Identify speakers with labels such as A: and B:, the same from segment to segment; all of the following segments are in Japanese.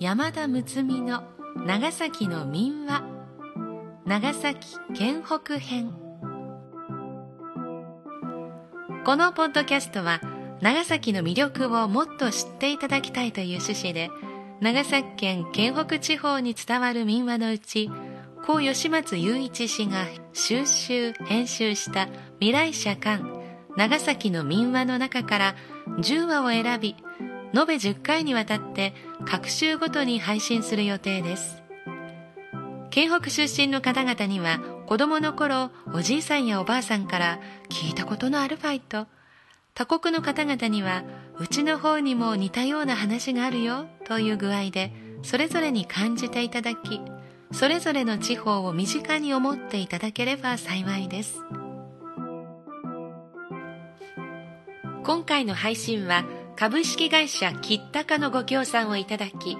A: 山田睦美の長崎の民話。長崎県北編。このポッドキャストは長崎の魅力をもっと知っていただきたいという趣旨で長崎県県北地方に伝わる民話のうち高吉松雄一氏が収集編集した未来社館長崎の民話の中から10話を選び延べ10回にわたって各週ごとに配信する予定です。県北出身の方々には子供の頃おじいさんやおばあさんから聞いたことのあるファイト。他国の方々にはうちの方にも似たような話があるよという具合でそれぞれに感じていただきそれぞれの地方を身近に思っていただければ幸いです。今回の配信は株式会社キッタカのご協賛をいただき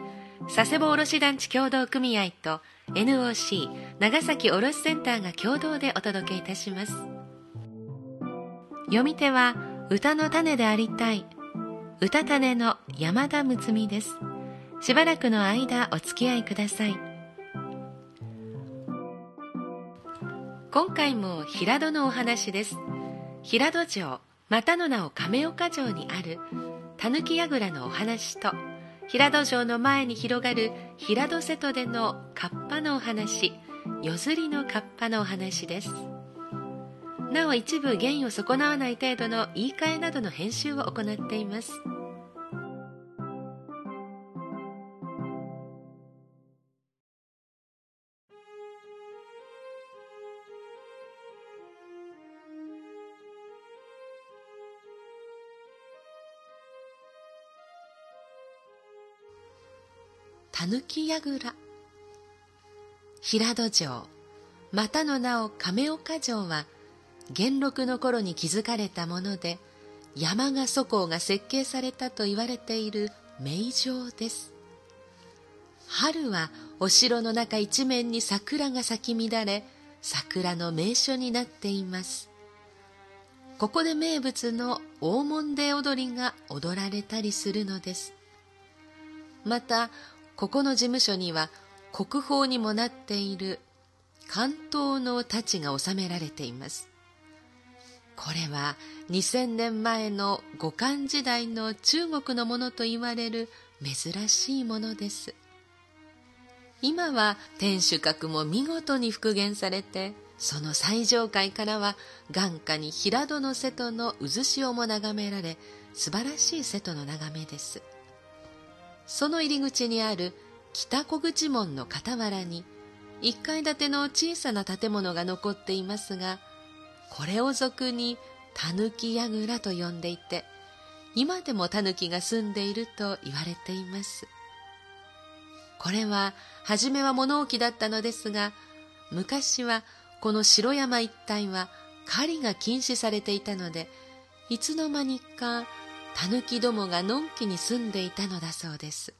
A: 佐世保卸団地協同組合と NOC 長崎卸センターが共同でお届けいたします。読み手は歌の種でありたい歌種の山田睦美です。しばらくの間お付き合いください。今回も平戸のお話です。平戸城またの名を亀岡城にある狸櫓のお話と平戸城の前に広がる平戸瀬戸でのカッパのお話夜釣りのカッパのお話です。なお一部原意を損なわない程度の言い換えなどの編集を行っています。狸櫓平戸城またの名を亀岡城は元禄の頃に築かれたもので山賀祖公が設計されたと言われている名城です。春はお城の中一面に桜が咲き乱れ桜の名所になっています。ここで名物の大門出踊りが踊られたりするのです。またここの事務所には国宝にもなっている関東の太刀が収められています。これは2000年前の五漢時代の中国のものと言われる珍しいものです。今は天守閣も見事に復元されてその最上階からは眼下に平戸の瀬戸の渦潮も眺められ素晴らしい瀬戸の眺めです。その入り口にある北小口門の傍らに1階建ての小さな建物が残っていますがこれを俗に狸櫓と呼んでいて今でも狸が住んでいると言われていますこれは初めは物置だったのですが昔はこの城山一帯は狩りが禁止されていたのでいつの間にか狸どもがのんきに住んでいたのだそうです。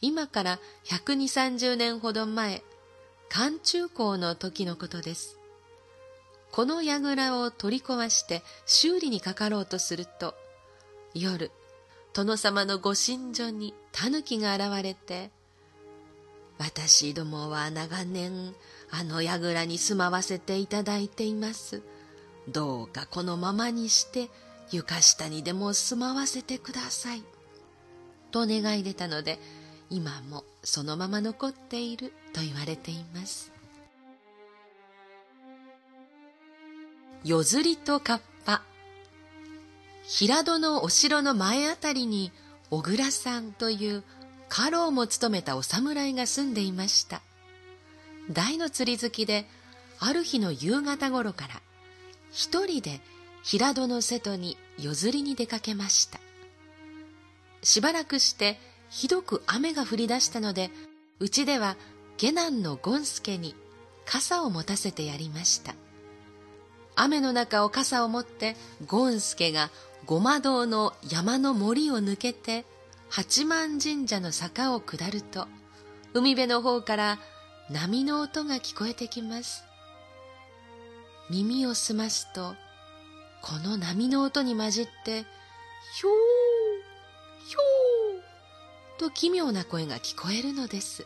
A: 今から12030年ほど前漢中高の時のことです。この櫓を取り壊して修理にかかろうとすると夜殿様のご寝所に狸が現れて私どもは長年あの櫓に住まわせていただいています。どうかこのままにして床下にでも住まわせてください。と願い出たので、今もそのまま残っていると言われています。夜釣りとカッパ。平戸のお城の前あたりに小倉さんという家老も務めたお侍が住んでいました。大の釣り好きで、ある日の夕方頃から一人で平戸の瀬戸に夜釣りに出かけました。しばらくしてひどく雨が降り出したのでうちでは下男のゴンスケに傘を持たせてやりました。雨の中を傘を持ってゴンスケがごま堂の山の森を抜けて八幡神社の坂を下ると海辺の方から波の音が聞こえてきます。耳を澄ますとこの波の音に混じって、ひょー、ひょと奇妙な声が聞こえるのです。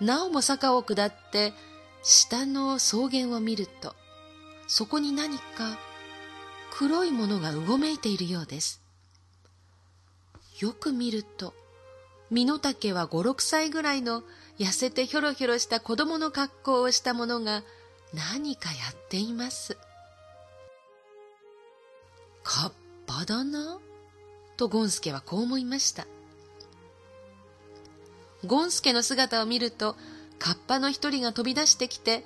A: なおも坂を下って下の草原を見るとそこに何か黒いものがうごめいているようです。よく見ると身の丈は五六歳ぐらいの痩せてひょろひょろした子供の格好をした者が何かやっています。カッパだな。とゴンスケはこう思いました。ゴンスケの姿を見るとカッパの一人が飛び出してきて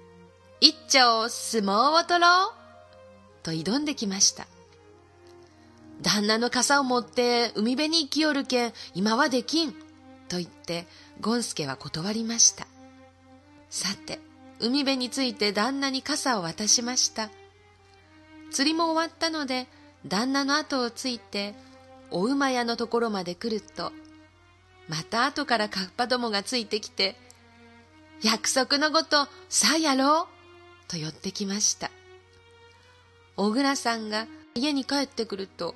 A: 「一丁相撲を取ろう!」と挑んできました旦那の傘を持って海辺に行きよるけん今はできんと言ってゴンスケは断りました。さて海辺に着いて旦那に傘を渡しました。釣りも終わったので旦那の後をついてお馬屋のところまで来るとまた後からカッパどもがついてきて約束のごとさあやろうと寄ってきました。小倉さんが家に帰ってくると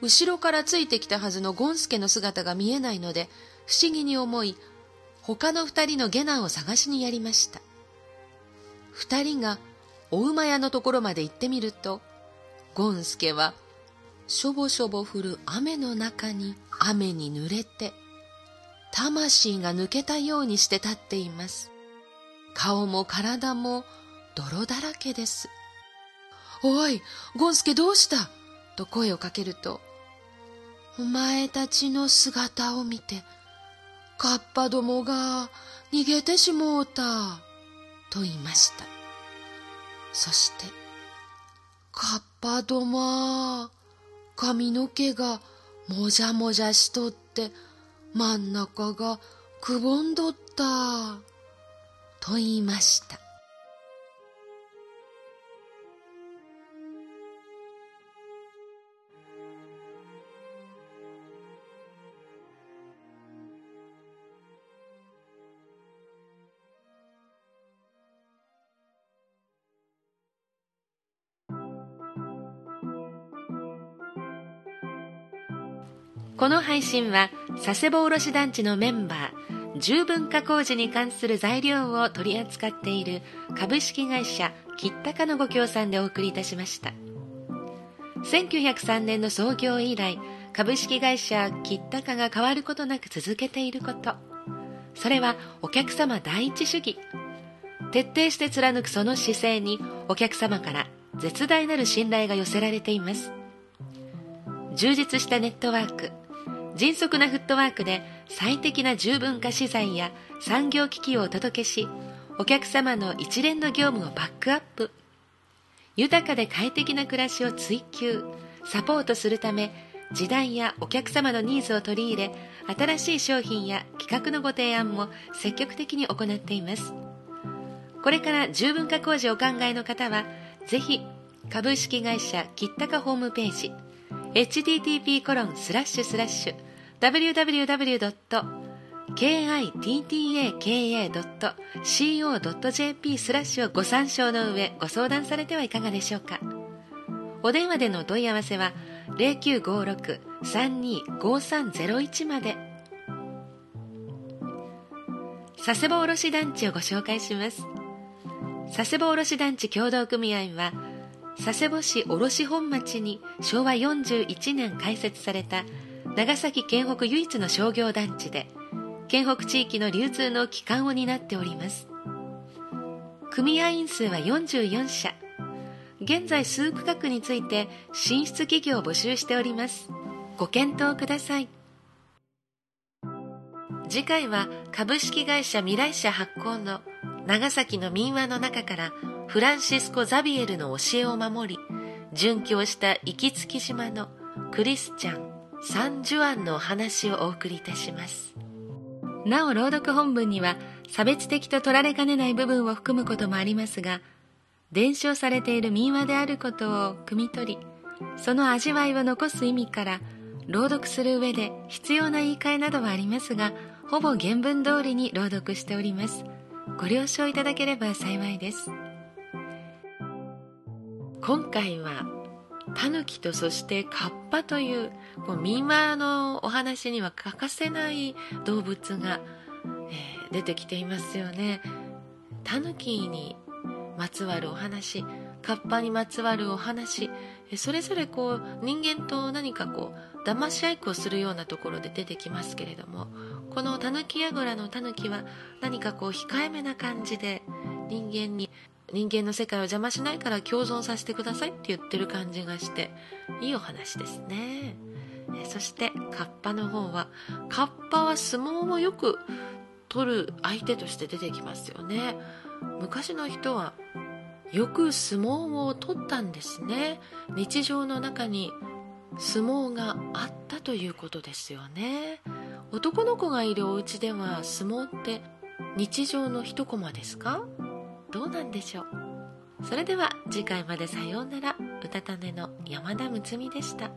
A: 後ろからついてきたはずのゴンスケの姿が見えないので不思議に思い他の二人の下男を探しにやりました。二人がお馬屋のところまで行ってみるとゴンスケはしょぼしょぼ降る雨の中に雨に濡れて魂が抜けたようにして立っています。顔も体も泥だらけです。おいゴンスケどうした？と声をかけるとお前たちの姿を見てカッパどもが逃げてしもうた。と言いました。そしてカッパどま髪の毛がもじゃもじゃしとって真ん中がくぼんどったと言いました。この配信は佐世保卸団地のメンバー十分加工時に関する材料を取り扱っている株式会社キッタカのご協賛でお送りいたしました。1903年の創業以来株式会社キッタカが変わることなく続けていること。それはお客様第一主義。徹底して貫くその姿勢にお客様から絶大なる信頼が寄せられています。充実したネットワーク。迅速なフットワークで最適な十分化資材や産業機器をお届けしお客様の一連の業務をバックアップ。豊かで快適な暮らしを追求。サポートするため時代やお客様のニーズを取り入れ新しい商品や企画のご提案も積極的に行っています。これから十分化工事をお考えの方はぜひ株式会社キッタカホームページ http コロンスラッシュスラッシュ www.kittaka.co.jp スラッシュをご参照の上ご相談されてはいかがでしょうかお電話でのお問い合わせは0956-325301まで佐世保卸団地をご紹介します佐世保卸団地協同組合は佐世保市卸本町に昭和41年開設された長崎県北唯一の商業団地で県北地域の流通の基幹を担っております。組合員数は44社。現在数区画について進出企業を募集しております。ご検討ください。次回は株式会社未来社発行の長崎の民話の中からフランシスコ・ザビエルの教えを守り殉教した行きつき島のクリスチャン・サンジュアンのお話をお送りいたします。なお朗読本文には差別的と取られかねない部分を含むこともありますが伝承されている民話であることを汲み取りその味わいを残す意味から朗読する上で必要な言い換えなどはありますがほぼ原文通りに朗読しております。ご了承いただければ幸いです。今回はタヌキとそしてカッパというこう民話のお話には欠かせない動物が、えー、出てきていますよね。タヌキにまつわるお話カッパにまつわるお話それぞれこう人間と何かこう騙し合いっこをするようなところで出てきますけれどもこのタヌキやぐらのタヌキは何かこう控えめな感じで人間に人間の世界を邪魔しないから共存させてくださいって言ってる感じがしていいお話ですね。そしてカッパの方はカッパは相撲をよく取る相手として出てきますよね。昔の人はよく相撲を取ったんですね。日常の中に相撲があったということですよね。男の子がいるお家では相撲って日常の一コマですか？どうなんでしょう？それでは次回までさようならうたた寝の山田睦美でした。